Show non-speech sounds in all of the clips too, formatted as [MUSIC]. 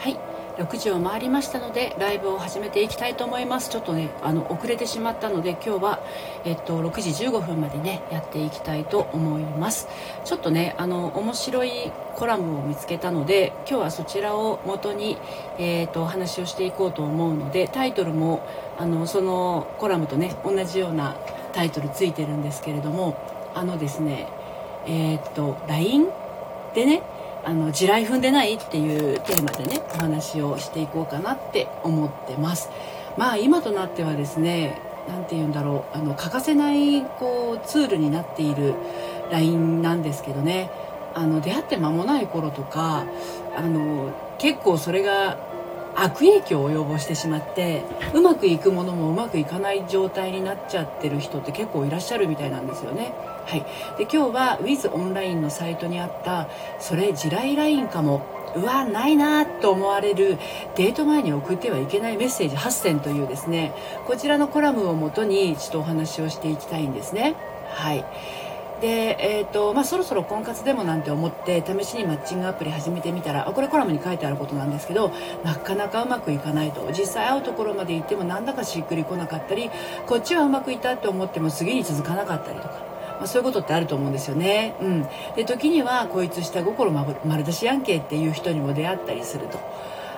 はい。6時を回りましたのでライブを始めていきたいと思います。ちょっとねあの遅れてしまったので今日は、えっと、6時15分までねやっていきたいと思います。ちょっとねあの面白いコラムを見つけたので今日はそちらを元に、えーと、お話をしていこうと思うのでタイトルもあのそのコラムとね同じようなタイトルついてるんですけれどもあのですねえっ、と LINE でねあの地雷踏んでないっていうテーマでねお話をしていこうかなって思ってますまあ今となってはですね何て言うんだろうあの欠かせないこうツールになっている LINE なんですけどねあの出会って間もない頃とかあの結構それが悪影響を及ぼしてしまってうまくいくものもうまくいかない状態になっちゃってる人って結構いらっしゃるみたいなんですよね。はい、で今日は Wiz オンラインのサイトにあったそれ地雷ラインかもうわないなと思われるデート前に送ってはいけないメッセージ8選というですねこちらのコラムをもとにちょっとお話をしていきたいんですね。はいで、えーとまあ、そろそろ婚活でもなんて思って試しにマッチングアプリ始めてみたらあこれコラムに書いてあることなんですけどなかなかうまくいかないと実際会うところまで行ってもなんだかしっくりこなかったりこっちはうまくいったと思っても次に続かなかったりとか。まあ、そういうことってあると思うんですよね。うん、で時にはこいつ下心丸出しやんけっていう人にも出会ったりすると。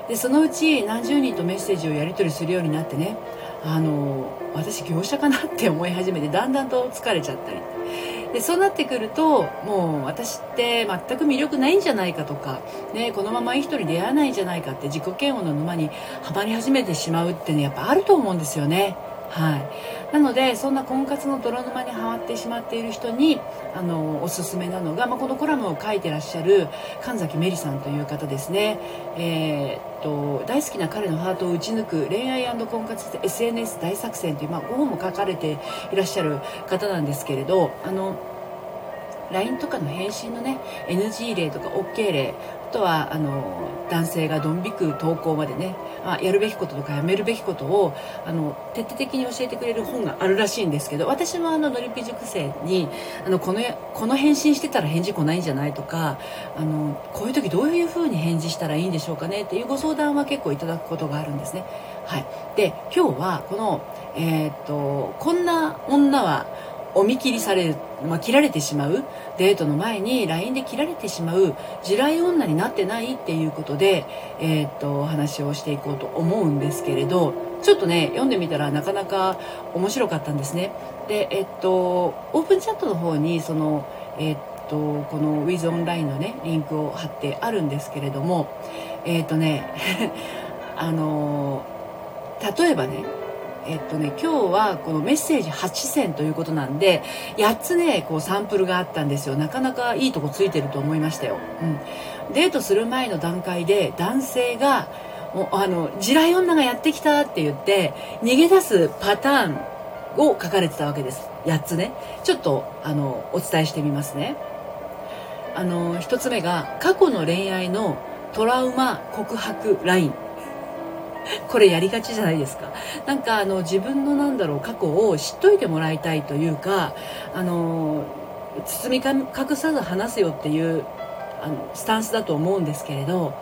でそのうち何十人とメッセージをやり取りするようになってねあの私業者かなって思い始めてだんだんと疲れちゃったりでそうなってくるともう私って全く魅力ないんじゃないかとか、ね、このままいい人に出会わないんじゃないかって自己嫌悪の沼にはまり始めてしまうってねやっぱあると思うんですよね。はい、なのでそんな婚活の泥沼にはまってしまっている人にあのおすすめなのが、まあ、このコラムを書いてらっしゃる神崎メリさんという方ですね、えー、っと大好きな彼のハートを打ち抜く恋愛婚活 SNS 大作戦という、まあ、ご本も書かれていらっしゃる方なんですけれどあの LINE とかの返信のね NG 例とか OK 例あとはあの男性がドン引く投稿までね、まあ、やるべきこととかやめるべきことをあの徹底的に教えてくれる本があるらしいんですけど私もあののりぴ塾生にあのこのこの返信してたら返事来ないんじゃないとかあのこういう時どういうふうに返事したらいいんでしょうかねっていうご相談は結構いただくことがあるんですね。はい、で今日はこの、えー、っとこんな女はお見切りされる、まあ、切られてしまうデートの前に LINE で切られてしまう地雷女になってないっていうことで、えー、っとお話をしていこうと思うんですけれどちょっとね読んでみたらなかなか面白かったんですね。でえっとオープンチャットの方にそのえっとこの Wiz オンラインのねリンクを貼ってあるんですけれどもえっとね [LAUGHS] あの例えばねえっとね、今日はこのメッセージ8選ということなんで8つねこうサンプルがあったんですよ。なかなかいいとこついてると思いましたよ、うん、デートする前の段階で男性があの地雷女がやってきたって言って逃げ出すパターンを書かれてたわけです。8つね。ちょっとあのお伝えしてみますね。あの1つ目が過去の恋愛のトラウマ告白ライン。[LAUGHS] これやりがちじゃないですか。なんかあの自分のなんだろう過去を知っといてもらいたいというかあの包み隠さず話すよっていうあのスタンスだと思うんですけれど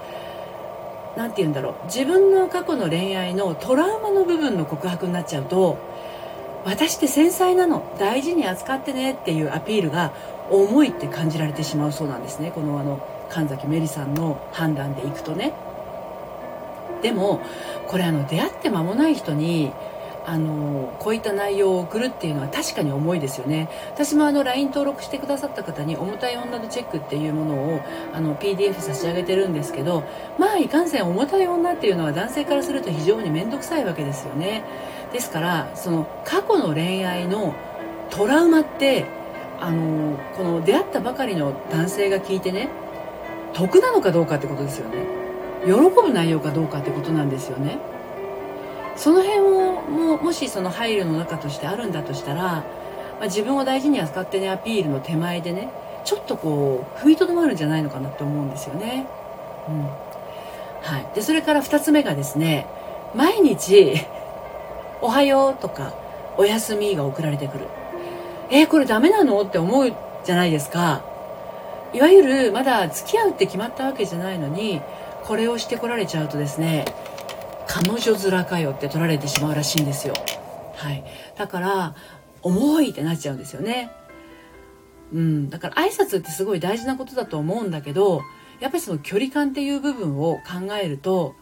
何て言うんだろう。自分の過去の恋愛のトラウマの部分の告白になっちゃうと私って繊細なの。大事に扱ってねっていうアピールが重いって感じられてしまうそうなんですね。このあの神崎芽里さんの判断でいくとね。でもこれあの出会って間もない人にあのこういった内容を送るっていうのは確かに重いですよね。私もあの LINE 登録してくださった方に重たい女のチェックっていうものをあの PDF 差し上げてるんですけどまあいかんせん重たい女っていうのは男性からすると非常に面倒くさいわけですよね。ですからその過去の恋愛のトラウマってあのこの出会ったばかりの男性が聞いてね得なのかどうかってことですよね。喜ぶ内容かどうかってことなんですよねその辺をももしその配慮の中としてあるんだとしたら、まあ、自分を大事に扱ってねアピールの手前でねちょっとこう踏みとどまるんじゃないのかなって思うんですよね。うんはい、でそれから2つ目がですね毎日「[LAUGHS] おはよう」とか「おやすみ」が送られてくる。えー、これダメなのって思うじゃないですか。いわゆるまだ付き合うって決まったわけじゃないのにこれをしてこられちゃうとですね彼女面かよって取られてしまうらしいんですよ。はい。だから重いってなっちゃうんですよね。うん。だから挨拶ってすごい大事なことだと思うんだけどやっぱりその距離感っていう部分を考えると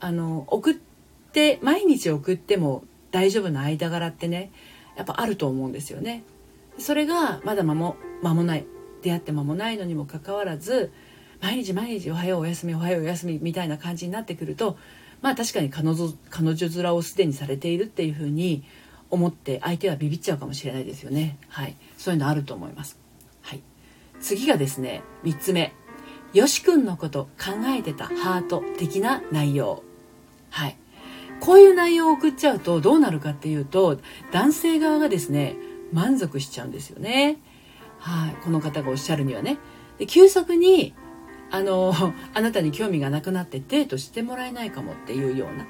あの送って毎日送っても大丈夫な間柄ってねやっぱあると思うんですよね。それがまだ間も間もない。出会って間もないのにもかかわらず毎日毎日おはようおやすみおはようおやすみみたいな感じになってくるとまあ確かに彼女彼女面をすでにされているっていうふうに思って相手はビビっちゃうかもしれないですよね。はい。そういうのあると思います。はい。次がですね3つ目。よし君のこと考えてたハート的な内容。はい。こういう内容を送っちゃうとどうなるかっていうと男性側がですね満足しちゃうんですよね。はい。この方がおっしゃるにはね。で急速にあの [LAUGHS] あなたに興味がなくなってデートしてもらえないかもっていうような。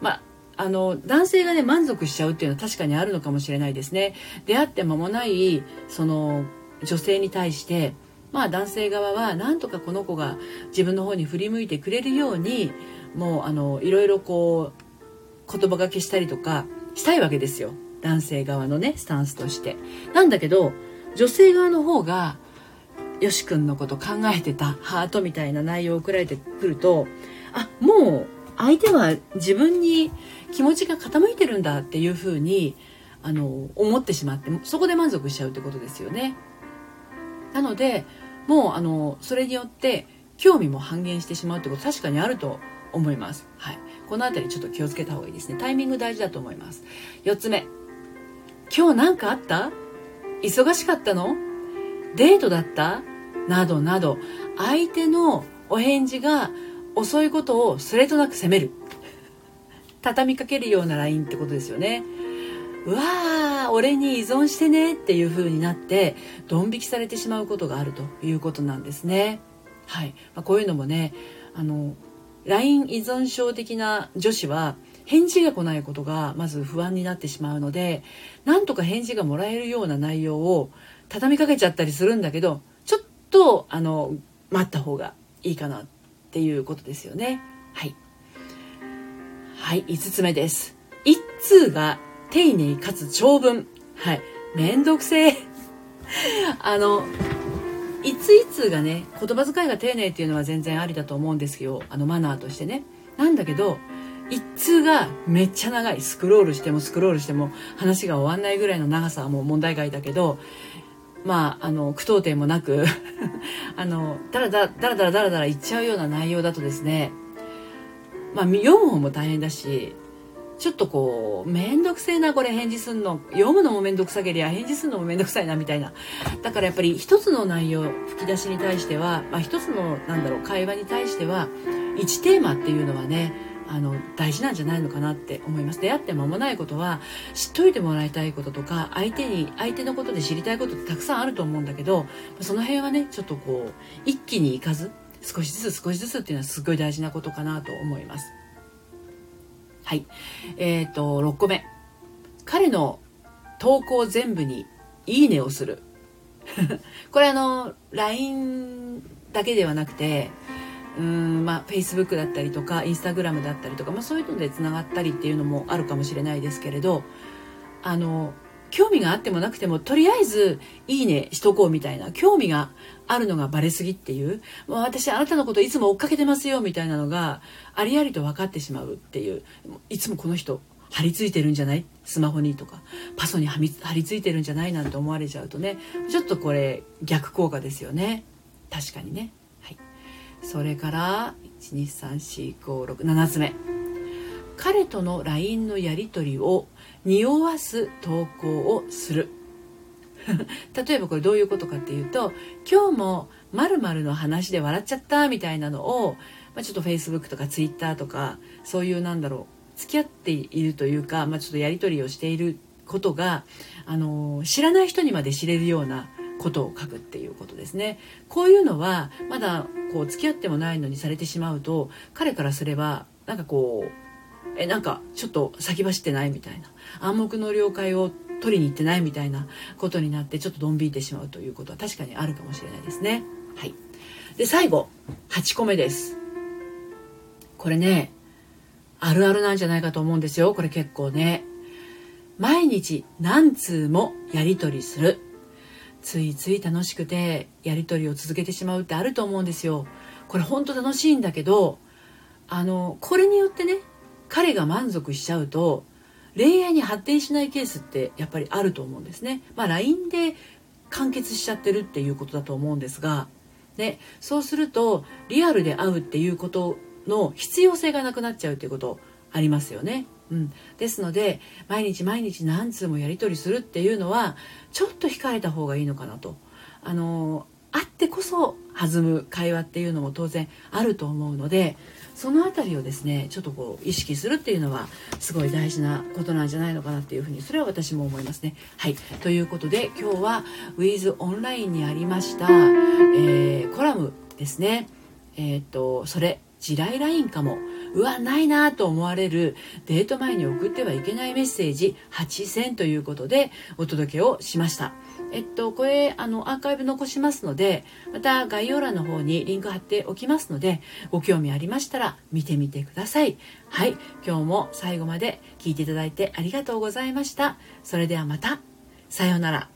まああの男性がね満足しちゃうっていうのは確かにあるのかもしれないですね。出会って間もないその女性に対してまあ男性側はなんとかこの子が自分の方に振り向いてくれるようにもうあのいろいろこう言葉がけしたりとかしたいわけですよ。男性側のねスタンスとして。なんだけど女性側の方がよし君のこと考えてたハートみたいな内容を送られてくるとあもう相手は自分に気持ちが傾いてるんだっていうふうにあの思ってしまってそこで満足しちゃうってことですよね。なのでもうあのそれによって興味も半減してしまうってこと確かにあると思います。はい、この辺りちょっと気をつけた方がいいですね。タイミング大事だと思います。4つ目。今日何かあった？忙しかったの？デートだった？などなど相手のお返事が遅いことをスレとなく責める。[LAUGHS] 畳みかけるような LINE ってことですよね。うわー俺に依存してねっていう風になってドン引きされてしまうことがあるということなんですね。はい、まあ、こういうのもねあの LINE 依存症的な女子は返事が来ないことがまず不安になってしまうのでなんとか返事がもらえるような内容を畳みかけちゃったりするんだけどちょっとあの待った方がいいかなっていうことですよね。はい。はい5つ目です。一通が丁寧かつ長文。はい。めんどくせえ。[LAUGHS] あのいついつがね言葉遣いが丁寧っていうのは全然ありだと思うんですよ。あのマナーとしてね。なんだけど一通がめっちゃ長い。スクロールしてもスクロールしても話が終わんないぐらいの長さはもう問題外だけどまあ、あの句読点もなく [LAUGHS] あのだらだらだらだらだらだら言っちゃうような内容だとですね、まあ、読む方も大変だしちょっとこう面倒くせえなこれ返事すんの。読むのも面倒くさけりゃ返事すんのも面倒くさいなみたいな。だからやっぱり一つの内容吹き出しに対しては、まあ、一つのなんだろう会話に対しては1テーマっていうのはねあの大事なんじゃないのかなって思います。出会って間もないことは知っといてもらいたいこととか相手に相手のことで知りたいことってたくさんあると思うんだけどその辺はねちょっとこう一気にいかず少しずつ少しずつっていうのはすごい大事なことかなと思います。はい。え、ー、と6個目。彼の投稿全部に「いいね」をする。[LAUGHS] これあの LINE だけではなくてうんまあ Facebook だったりとか Instagram だったりとか、まあ、そういうのでつながったりっていうのもあるかもしれないですけれどあの興味があってもなくてもとりあえず「いいね」しとこうみたいな興味があるのがバレすぎっていうもう私あなたのこといつも追っかけてますよみたいなのがありありと分かってしまうっていういつもこの人張り付いてるんじゃない？スマホにとかパソに張り付いてるんじゃない？なんて思われちゃうとねちょっとこれ逆効果ですよね。確かにね。それから1234567つ目。彼との LINE のやり取りを匂わす投稿をする。[LAUGHS] 例えばこれどういうことかっていうと今日も〇〇の話で笑っちゃったみたいなのを、まあ、ちょっと Facebook とか Twitter とかそういうなんだろう付き合っているというか、まあ、ちょっとやり取りをしていることが、あの知らない人にまで知れるようなことを書くっていうことですね。こういうのはまだこう付き合ってもないのにされてしまうと彼からすればなんかこうえなんかちょっと先走ってないみたいな。暗黙の了解を取りに行ってないみたいなことになってちょっとドン引いてしまうということは確かにあるかもしれないですね。はい。で最後8個目です。これねあるあるなんじゃないかと思うんですよ。これ結構ね。毎日何通もやり取りする。ついつい楽しくてやり取りを続けてしまうってあると思うんですよこれほんと楽しいんだけどあのこれによってね彼が満足しちゃうと恋愛に発展しないケースってやっぱりあると思うんですね。まあ、LINE で完結しちゃってるっていうことだと思うんですが、ね、そうするとリアルで会うっていうことの必要性がなくなっちゃうっていうことありますよね。うん、ですので毎日毎日何通もやり取りするっていうのはちょっと控えた方がいいのかなと。あのあってこそ弾む会話っていうのも当然あると思うのでその辺りをですねちょっとこう意識するっていうのはすごい大事なことなんじゃないのかなっていうふうにそれは私も思いますね。はいということで今日は With オンラインにありました、えー、コラムですね。えっ、とそれ地雷ラインかもうわないなと思われるデート前に送ってはいけないメッセージ8選ということでお届けをしました。えっと、これあのアーカイブ残しますのでまた概要欄の方にリンク貼っておきますのでご興味ありましたら見てみてください。はい。今日も最後まで聞いていただいてありがとうございました。それではまた。さようなら。